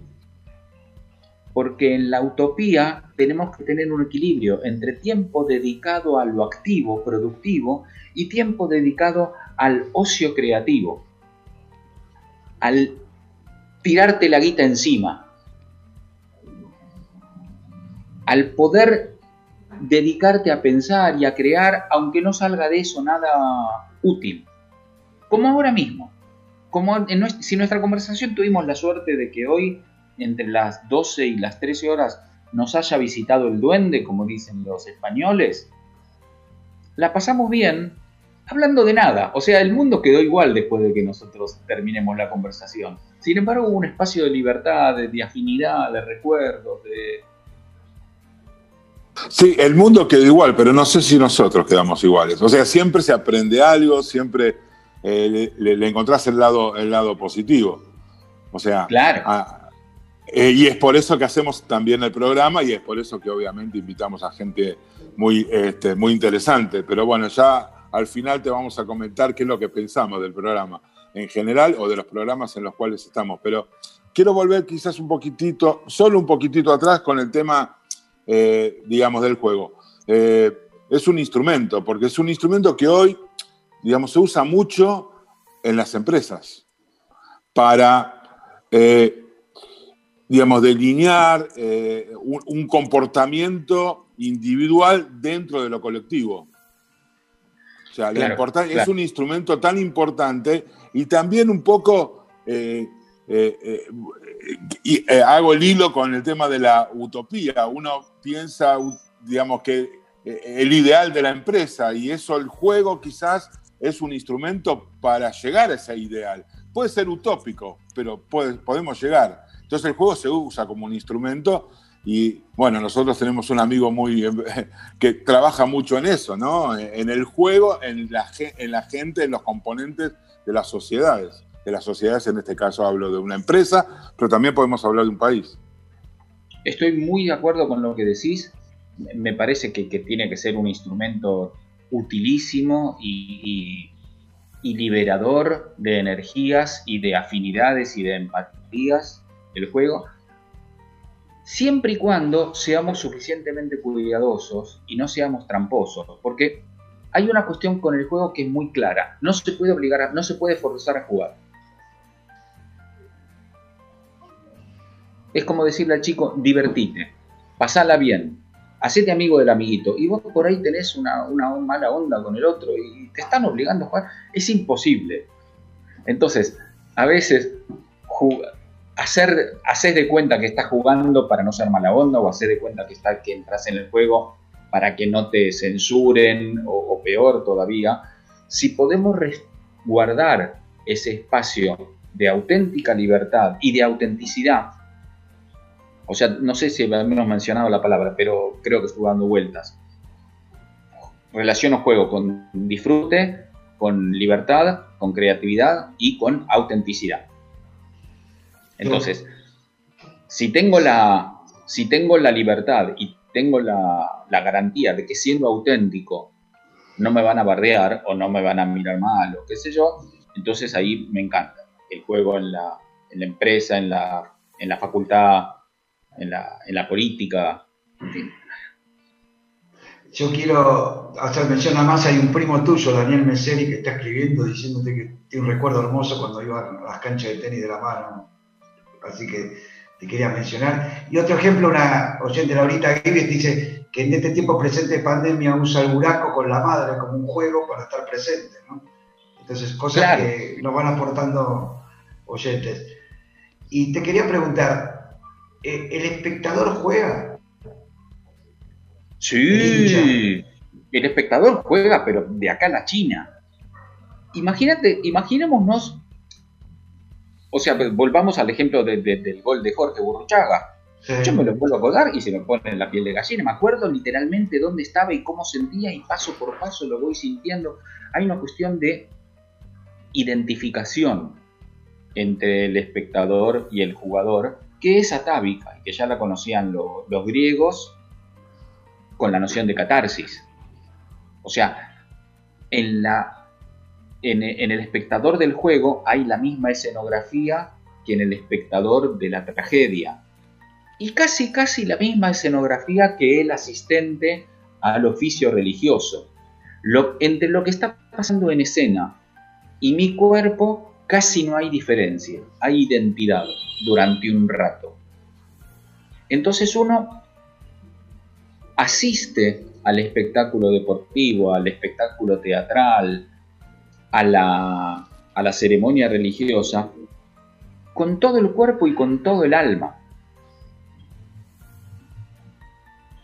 porque en la utopía tenemos que tener un equilibrio entre tiempo dedicado a lo activo, productivo, y tiempo dedicado al ocio creativo, al tirarte la guita encima, al poder dedicarte a pensar y a crear, aunque no salga de eso nada útil, como ahora mismo. Como si nuestra conversación tuvimos la suerte de que hoy, entre las 12 y las 13 horas, nos haya visitado el duende, como dicen los españoles, la pasamos bien hablando de nada. O sea, el mundo quedó igual después de que nosotros terminemos la conversación. Sin embargo, hubo un espacio de libertad, de, de afinidad, de recuerdos, de, Sí, el mundo quedó igual, pero no sé si nosotros quedamos iguales. O sea, siempre se aprende algo, siempre eh, le, le, encontrás el lado, el lado positivo. O sea, claro. a, eh, y es por eso que hacemos también el programa y es por eso que obviamente invitamos a gente muy, este, muy interesante. Pero bueno, ya al final te vamos a comentar qué es lo que pensamos del programa en general o de los programas en los cuales estamos. Pero quiero volver quizás un poquitito, solo un poquitito atrás con el tema eh, digamos, del juego. Eh, es un instrumento, porque es un instrumento que hoy, digamos, se usa mucho en las empresas para, eh, digamos, delinear eh, un, un, comportamiento individual dentro de lo colectivo. O sea, Claro, la es claro. un instrumento tan importante y también un poco eh, eh, eh, y eh, hago el hilo con el tema de la utopía. Uno piensa, digamos, que eh, el ideal de la empresa y eso, el juego quizás es un instrumento para llegar a ese ideal. Puede ser utópico, pero podemos llegar. Entonces el juego se usa como un instrumento y bueno, nosotros tenemos un amigo muy eh, que trabaja mucho en eso, ¿no? En el juego, en la, en la gente, en los componentes de las sociedades. De las sociedades, en este caso hablo de una empresa, pero también podemos hablar de un país. Estoy muy de acuerdo con lo que decís. Me parece que, tiene que ser un instrumento utilísimo y, liberador de energías y de afinidades y de empatías el juego, siempre y cuando seamos suficientemente cuidadosos y no seamos tramposos, porque hay una cuestión con el juego que es muy clara, no se puede obligar, no se puede forzar a jugar. Es como decirle al chico, divertite, pasala bien, hacete amigo del amiguito. Y vos por ahí tenés una, una mala onda con el otro y te están obligando a jugar. Es imposible. Entonces, a veces, hacer, hacer de cuenta que estás jugando para no ser mala onda o hacer de cuenta que, está, que entras en el juego para que no te censuren o, o peor todavía. Si podemos resguardar ese espacio de auténtica libertad y de autenticidad, o sea, no sé si hemos mencionado la palabra, pero creo que estuve dando vueltas. Relaciono juego con disfrute, con libertad, con creatividad y con autenticidad. Entonces, si tengo la, si tengo la libertad y tengo la, la garantía de que siendo auténtico no me van a bardear o no me van a mirar mal o qué sé yo, entonces ahí me encanta. El juego en la, en la empresa, en la, en la facultad, en la, en la política. en fin. Yo quiero hacer mención a más, hay un primo tuyo, Daniel Meseri, que está escribiendo diciéndote que tiene un recuerdo hermoso cuando iba a las canchas de tenis de la mano. Así que te quería mencionar. Y otro ejemplo, una oyente, Laurita Gibbs, dice que en este tiempo presente de pandemia usa el buraco con la madre como un juego para estar presente. ¿no? Entonces, cosas Claro. que nos van aportando oyentes. Y te quería preguntar, ¿eh, ¿el espectador juega? Sí, el espectador juega, pero de acá a la China. Imagínate, imaginémonos, o sea, pues, volvamos al ejemplo de- de- del gol de Jorge Burruchaga. Yo me lo vuelvo a colgar y se me pone en la piel de gallina. Me acuerdo literalmente dónde estaba y cómo sentía y paso por paso lo voy sintiendo. Hay una cuestión de identificación entre el espectador y el jugador que es atávica y que ya la conocían lo- los griegos con la noción de catarsis. O sea, en, la, en, el espectador del juego hay la misma escenografía que en el espectador de la tragedia. y casi, casi la misma escenografía que el asistente al oficio religioso. Entre lo que está pasando en escena y mi cuerpo casi no hay diferencia, hay identidad durante un rato. Entonces uno asiste al espectáculo deportivo, al espectáculo teatral, a la, a la ceremonia religiosa, con todo el cuerpo y con todo el alma.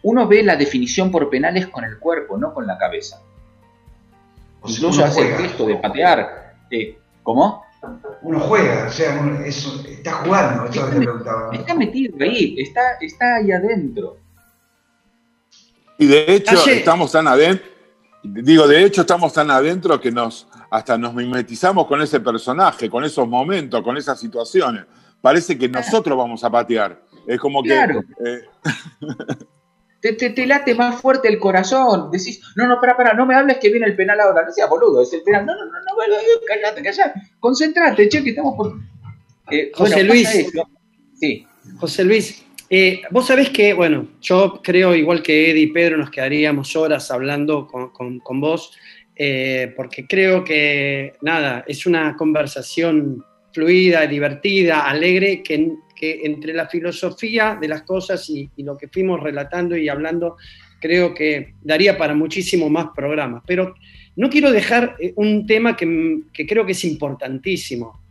Uno ve la definición por penales con el cuerpo, no con la cabeza. O sea, Incluso hace el gesto de patear. eh, ¿Cómo? Uno juega, o sea, uno- eso- está jugando, eso es lo que te preguntaba. Está metido ahí, está, está ahí adentro. Y de hecho Calle. estamos tan adentro, digo, de hecho estamos tan adentro que nos hasta nos mimetizamos con ese personaje, con esos momentos, con esas situaciones. Parece que nosotros vamos a patear. Es como que Claro. eh, Te, te- te late más fuerte el corazón. Decís, no, no, para, para, no me hables que viene el penal ahora. No seas boludo, es el penal. No, no, no, no, callate, callate. Concentrate, che, que estamos por. Eh, José bueno, Luis. eso. Sí. José Luis, eh, vos sabés que, bueno, yo creo, igual que Eddie y Pedro, nos quedaríamos horas hablando con, con- con vos, eh, porque creo que, nada, es una conversación fluida, divertida, alegre, que, que entre la filosofía de las cosas y, y lo que fuimos relatando y hablando, creo que daría para muchísimo más programas. Pero no quiero dejar eh, un tema que, que creo que es importantísimo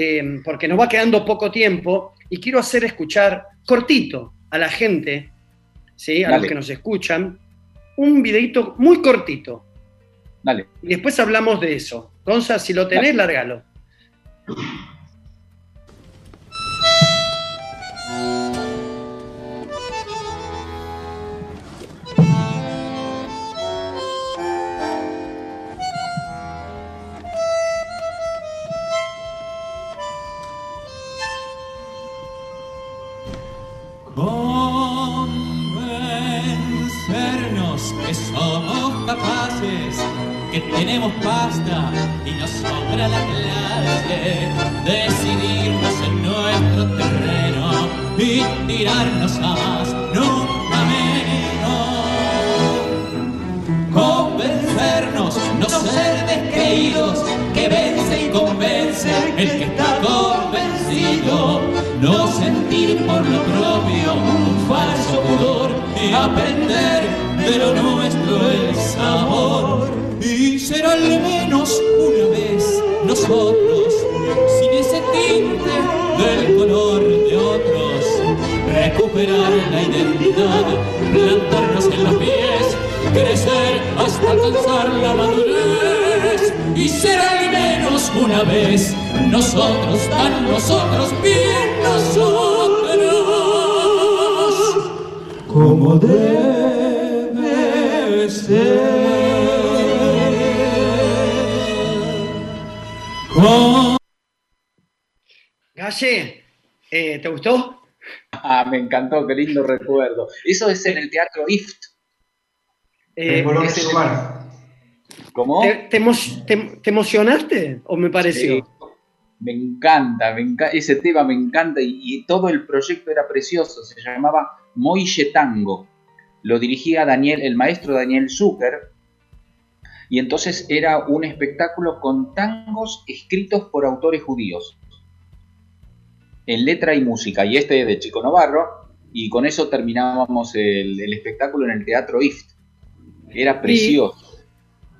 eh, porque nos va quedando poco tiempo y quiero hacer escuchar cortito a la gente, ¿sí? a Dale. los que nos escuchan, un videito muy cortito. Dale. Y después hablamos de eso. Gonza, si lo tenés. Convencernos tenemos pasta y nos sobra la clase. Decidirnos en nuestro terreno y tirarnos a más, nunca menos. Convencernos, no ser descreídos, que vence y convence el que está convencido. No sentir por lo propio un falso pudor y aprender de lo nuestro el sabor. Al menos una vez nosotros, sin ese tinte del color de otros, recuperar la identidad, plantarnos en los pies, crecer hasta alcanzar la madurez y ser al menos una vez nosotros, tan nosotros, bien nosotros, como debe ser. Galle, eh, ¿te gustó? Ah, me encantó, qué lindo recuerdo. Eso es en el Teatro IFT. Eh, ¿Cómo? ¿Te, te emo- te- te emocionaste o me pareció? Sí. Me encanta, me enca- ese tema me encanta y, y todo el proyecto era precioso, se llamaba Moille Tango. Lo dirigía Daniel, el maestro Daniel Zucker, y entonces era un espectáculo con tangos escritos por autores judíos, en letra y música, y este de Chico Novarro, y con eso terminábamos el, el espectáculo en el Teatro IFT. Era precioso.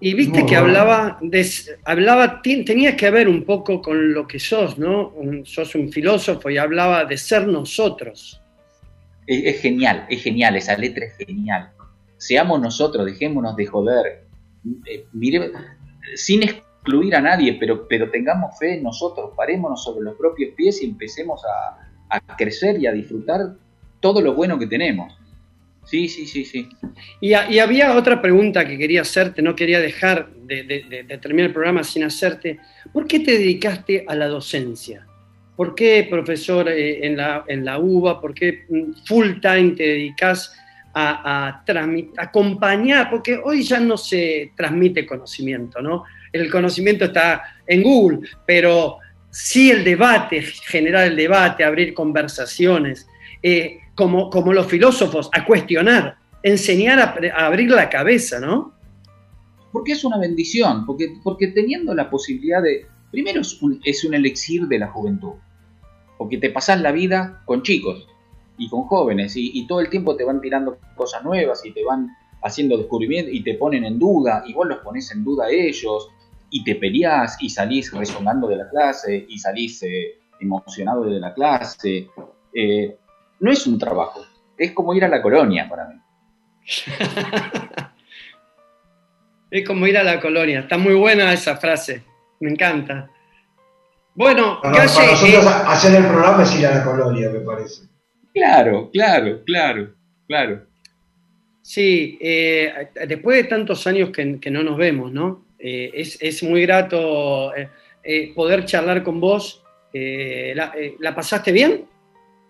Y viste Muy que bueno. hablaba, de, hablaba tenía que ver un poco con lo que sos, ¿no? Un- sos un filósofo y hablaba de ser nosotros. Es, es genial, es genial, esa letra es genial. Seamos nosotros, dejémonos de joder. Eh, mire, sin excluir a nadie, pero, pero tengamos fe en nosotros, parémonos sobre los propios pies y empecemos a, a crecer y a disfrutar todo lo bueno que tenemos. Sí, sí, sí, sí. Y, había otra pregunta que quería hacerte, no quería dejar de, de- de- de terminar el programa sin hacerte. ¿Por qué te dedicaste a la docencia? ¿Por qué, profesor, eh, en, la, en la UBA? ¿Por qué mm, full time te dedicas a, a acompañar? Porque hoy ya no se transmite conocimiento, ¿no? El conocimiento está en Google, pero sí el debate, generar el debate, abrir conversaciones. Eh, como, como los filósofos, a cuestionar, enseñar a, abrir la cabeza, ¿no? Porque es una bendición, porque, porque teniendo la posibilidad de... Primero es un, es un elixir de la juventud, porque te pasás la vida con chicos y con jóvenes y, y todo el tiempo te van tirando cosas nuevas y te van haciendo descubrimientos y te ponen en duda y vos los pones en duda a ellos y te peleás y salís resonando de la clase y salís eh, emocionado de la clase. Eh, no es un trabajo, es como ir a la colonia para mí. Es como ir a la colonia. Está muy buena esa frase. Me encanta. Bueno, No, no, Calle, para nosotros eh, hacer el programa es ir a la colonia, me parece. Claro, claro, claro, claro. Sí, eh, después de tantos años que, que no nos vemos, ¿no? Eh, es, es muy grato eh, poder charlar con vos. La, ¿la pasaste bien?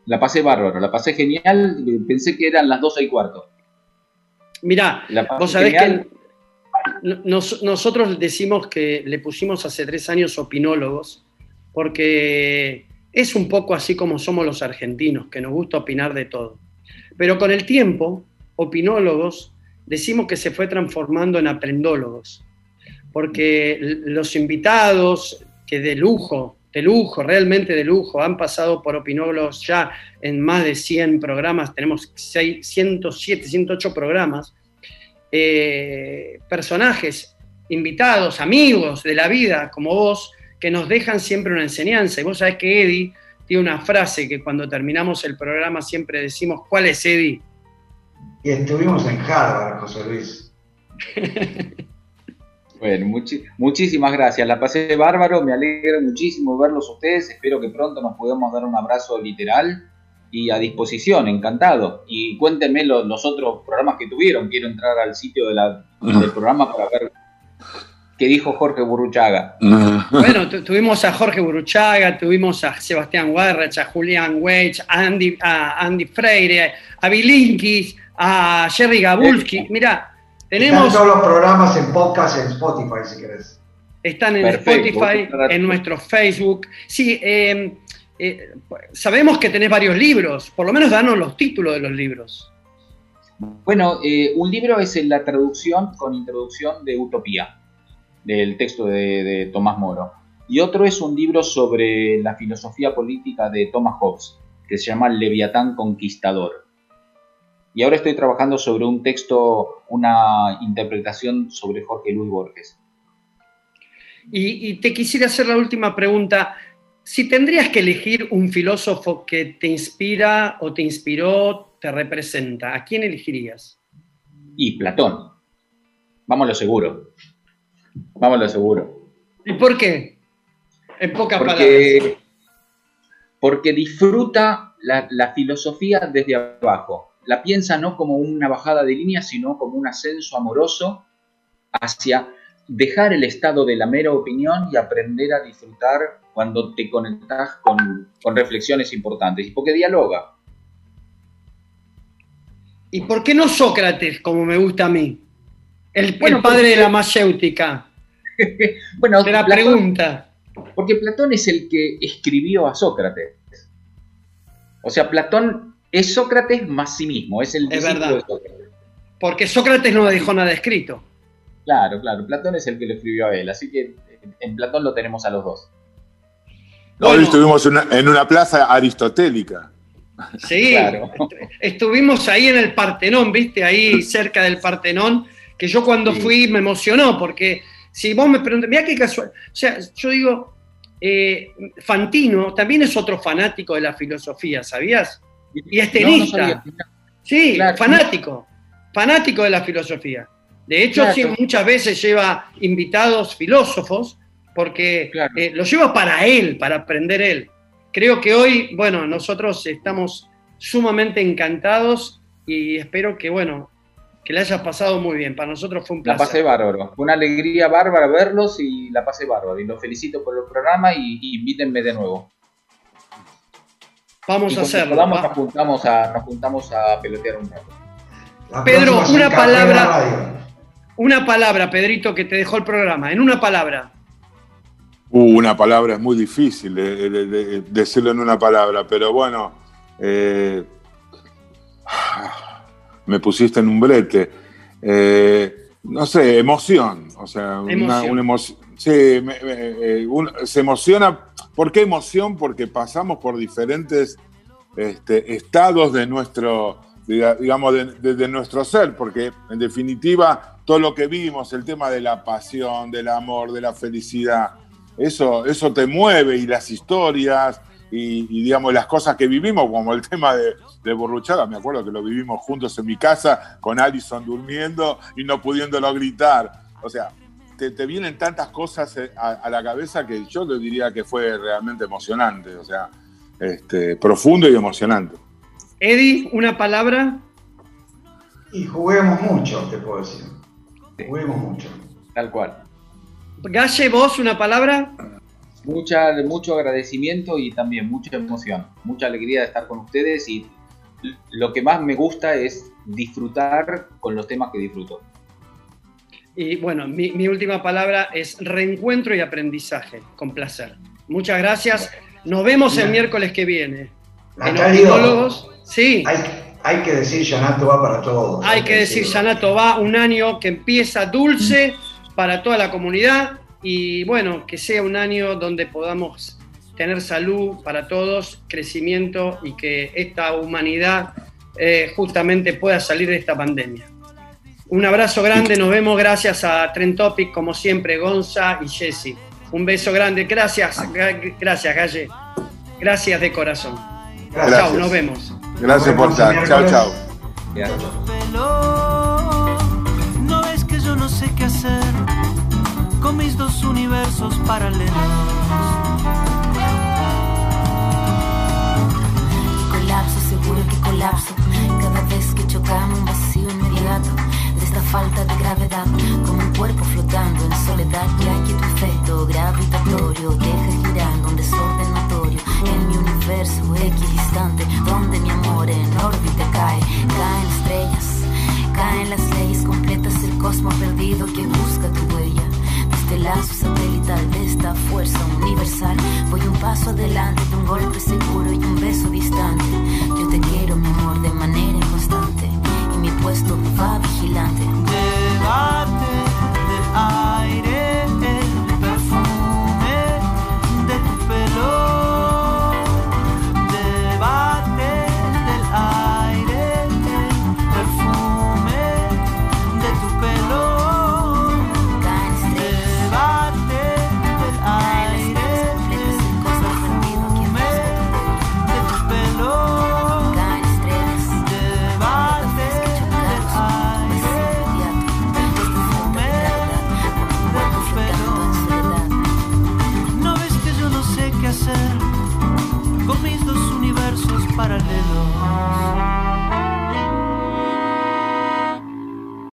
La pasé bárbaro, la pasé genial, pensé que eran las 12 y cuarto. Mirá, vos sabés genial. que no- nos- nosotros decimos que le pusimos hace tres años opinólogos, porque es un poco así como somos los argentinos, que nos gusta opinar de todo. Pero con el tiempo, opinólogos, decimos que se fue transformando en aprendólogos, porque los invitados que de lujo, de lujo, realmente de lujo, han pasado por opinólogos ya en más de 100 programas, tenemos seis- 107, 108 programas, eh, personajes, invitados, amigos de la vida, como vos, que nos dejan siempre una enseñanza. Y vos sabés que Eddie tiene una frase que cuando terminamos el programa siempre decimos, ¿cuál es Eddie? Y estuvimos en Harvard, José Luis. Bueno, muchísimas gracias, la pasé bárbaro, me alegra muchísimo verlos a ustedes, espero que pronto nos podamos dar un abrazo literal y a disposición, encantado. Y cuéntenme lo- los otros programas que tuvieron, quiero entrar al sitio de la- del programa para ver qué dijo Jorge Burruchaga. Bueno, tu- tuvimos a Jorge Buruchaga, tuvimos a Sebastián Guarrach, a Julián Weich, a Andy, a Andy Freire, a Bilinkis, a Jerry Gabulski. Mirá, tenemos... Están todos los programas en podcast en Spotify, si querés. Están en Perfecto, Spotify, en nuestro Facebook. Sí, eh, eh, sabemos que tenés varios libros, por lo menos danos los títulos de los libros. Bueno, eh, un libro es la traducción con introducción de Utopía, del texto de, de Tomás Moro. Y otro es un libro sobre la filosofía política de Thomas Hobbes, que se llama Leviatán Conquistador. Y ahora estoy trabajando sobre un texto, una interpretación sobre Jorge Luis Borges. Y, y te quisiera hacer la última pregunta. Si tendrías que elegir un filósofo que te inspira o te inspiró, te representa, ¿a quién elegirías? Y Platón. Vamos a lo seguro. Vamos a lo seguro. ¿Y por qué? En pocas palabras. porque, disfruta la, la filosofía desde abajo. La piensa no como una bajada de línea, sino como un ascenso amoroso hacia dejar el estado de la mera opinión y aprender a disfrutar cuando te conectas con, con reflexiones importantes. Y porque dialoga. ¿Y por qué no Sócrates, como me gusta a mí? El, el Bueno, padre porque- de la mayéutica. Bueno, de la Platón- pregunta. Porque Platón es el que escribió a Sócrates. O sea, Platón es Sócrates más sí mismo, es el Es discípulo verdad. de Sócrates. Porque Sócrates no dejó nada escrito. Claro, claro, Platón es el que lo escribió a él, así que en Platón lo tenemos a los dos. Hoy estuvimos en una, en una plaza aristotélica. Sí, Claro. estuvimos ahí en el Partenón, viste, ahí cerca del Partenón, que yo cuando fui me emocionó, porque si vos me preguntas, mira qué casual, o sea, yo digo, eh, Fantino también es otro fanático de la filosofía, ¿sabías? Y es No, no tenista. Sí, Claro. fanático, fanático de la filosofía. De hecho, Claro. sí, muchas veces lleva invitados filósofos porque eh, lo lleva para él, para aprender él. Creo que hoy, bueno, nosotros estamos sumamente encantados y espero que, bueno, que le hayas pasado muy bien. Para nosotros fue un La placer. pasé bárbaro. Fue una alegría bárbara verlos y la pasé bárbaro. Y los felicito por el programa y, y invítenme de nuevo. Vamos Y a hacerlo. podamos, va. nos, juntamos a, nos juntamos a pelotear un rato. La Pedro, una palabra. Una palabra, Pedrito, que te dejó el programa. En una palabra. Uh, una palabra es muy difícil de, de- de- decirlo en una palabra, pero bueno, eh, Me pusiste en un brete. Eh, no sé, emoción. O sea, una, Emoción. una emoción. Sí, me- me- eh, un- se emociona. ¿Por qué emoción? Porque pasamos por diferentes este, estados de nuestro, diga- digamos, de, de- de nuestro ser, porque en definitiva todo lo que vimos, el tema de la pasión, del amor, de la felicidad, eso, eso te mueve y las historias y, y, digamos las cosas que vivimos, como el tema de, de Burruchaga, me acuerdo que lo vivimos juntos en mi casa con Alison durmiendo y no pudiéndolo gritar. O sea, te, te vienen tantas cosas eh, a, a la cabeza que yo le diría que fue realmente emocionante, o sea, este, profundo y emocionante. Eddie, una palabra. Y juguemos mucho, te puedo decir. Juguemos mucho. Tal cual. Galle, vos, una palabra. Mucha, mucho agradecimiento y también mucha emoción, mucha alegría de estar con ustedes y lo que más me gusta es disfrutar con los temas que disfruto. Y bueno, mi, mi última palabra es reencuentro y aprendizaje, con placer. Muchas gracias. Nos vemos el miércoles que viene. En Natalio. Sí. Hay, hay que decir Yanato va para todos. Hay que decir, Yanato va un año que empieza dulce para toda la comunidad y bueno, que sea un año donde podamos tener salud para todos, crecimiento y que esta humanidad eh, justamente pueda salir de esta pandemia. Un abrazo grande, nos vemos gracias a Trend Topic, como siempre, Gonza y Jesse. Un beso grande, gracias, gra- gracias Galle, gracias de corazón. Gracias. Chao, nos vemos. Gracias por estar. Chao, chao. No es que yo no sé qué hacer mis dos universos paralelos. colapso, seguro que colapso. Cada vez que chocamos un vacío inmediato de esta falta de gravedad, como un cuerpo flotando en soledad, ya que tu efecto gravitatorio deja girando un desorden notorio en mi universo equidistante, donde mi amor en órbita cae, caen estrellas, caen las leyes completas del cosmos perdido que busca tu huella este lazo satelital de esta fuerza universal. Voy un paso adelante un golpe seguro y un beso distante. Yo te quiero, mi amor, de manera inconstante. Y mi puesto va vigilante. Debate de